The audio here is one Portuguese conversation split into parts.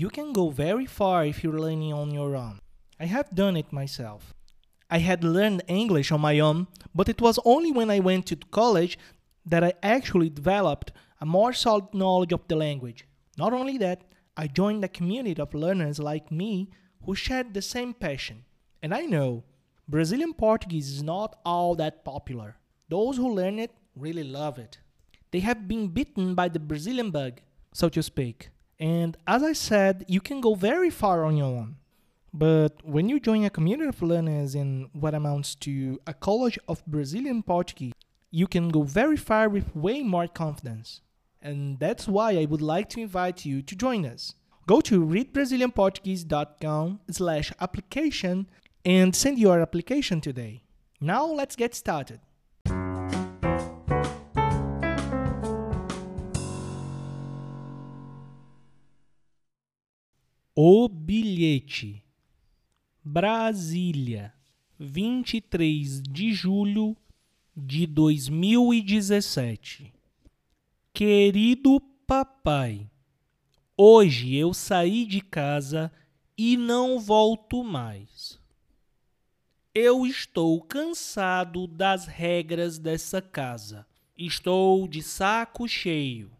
you can go very far if you're learning on your own. I have done it myself. I had learned English on my own, but it was only when I went to college that I actually developed a more solid knowledge of the language. Not only that, I joined a community of learners like me who shared the same passion. And I know Brazilian Portuguese is not all that popular. Those who learn it really love it. They have been bitten by the Brazilian bug, so to speak. And as I said, you can go very far on your own. But when you join a community of learners in what amounts to a college of Brazilian Portuguese, you can go very far with way more confidence. And that's why I would like to invite you to join us. Go to readbrazilianportuguese.com slash application and send your application today. Now let's get started. O bilhete. Brasília, 23 de julho de 2017. Querido papai, hoje eu saí de casa e não volto mais. Eu estou cansado das regras dessa casa. Estou de saco cheio.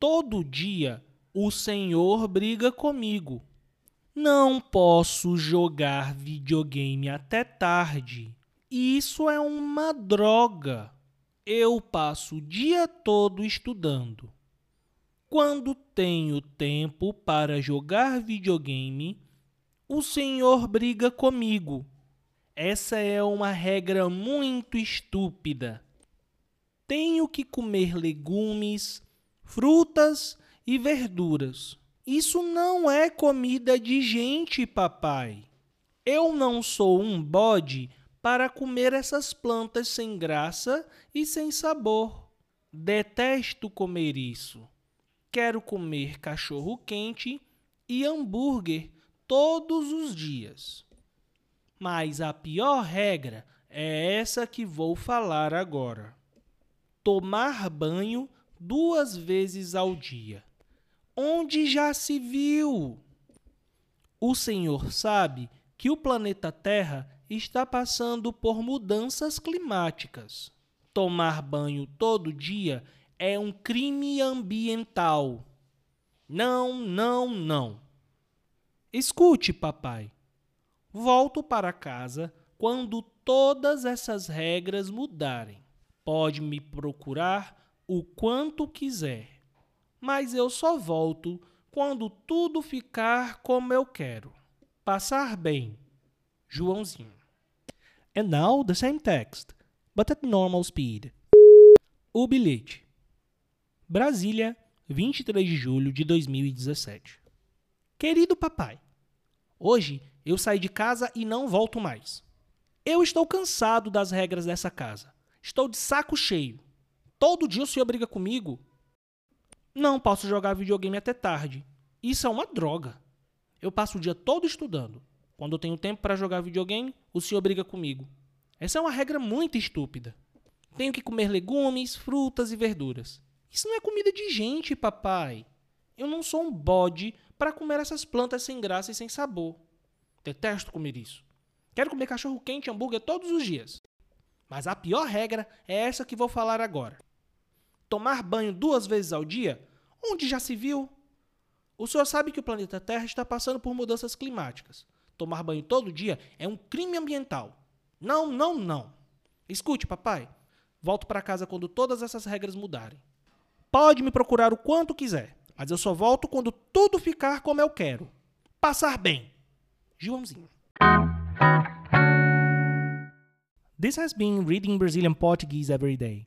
Todo dia o senhor briga comigo. Não posso jogar videogame até tarde. Isso é uma droga. Eu passo o dia todo estudando. Quando tenho tempo para jogar videogame, o senhor briga comigo. Essa é uma regra muito estúpida. Tenho que comer legumes, frutas e verduras. Isso não é comida de gente, papai. Eu não sou um bode para comer essas plantas sem graça e sem sabor. Detesto comer isso. Quero comer cachorro quente e hambúrguer todos os dias. Mas a pior regra é essa que vou falar agora: tomar banho duas vezes ao dia onde já se viu. O Senhor sabe que o planeta Terra está passando por mudanças climáticas. Tomar banho todo dia é um crime ambiental. Não, não, não. Escute, papai. Volto para casa quando todas essas regras mudarem. Pode me procurar o quanto quiser mas eu só volto quando tudo ficar como eu quero. Passar bem. Joãozinho. And now the same text, but at normal speed. O bilhete. Brasília, 23 de julho de 2017. Querido papai, hoje eu saí de casa e não volto mais. Eu estou cansado das regras dessa casa. Estou de saco cheio. Todo dia o senhor briga comigo não posso jogar videogame até tarde. Isso é uma droga. Eu passo o dia todo estudando. Quando eu tenho tempo para jogar videogame, o senhor briga comigo. Essa é uma regra muito estúpida. Tenho que comer legumes, frutas e verduras. Isso não é comida de gente, papai. Eu não sou um bode para comer essas plantas sem graça e sem sabor. Detesto comer isso. Quero comer cachorro quente e hambúrguer todos os dias. Mas a pior regra é essa que vou falar agora. Tomar banho duas vezes ao dia? Onde já se viu? O senhor sabe que o planeta Terra está passando por mudanças climáticas. Tomar banho todo dia é um crime ambiental. Não, não, não. Escute, papai. Volto para casa quando todas essas regras mudarem. Pode me procurar o quanto quiser, mas eu só volto quando tudo ficar como eu quero. Passar bem. Joãozinho. This has been Reading Brazilian Portuguese Every Day.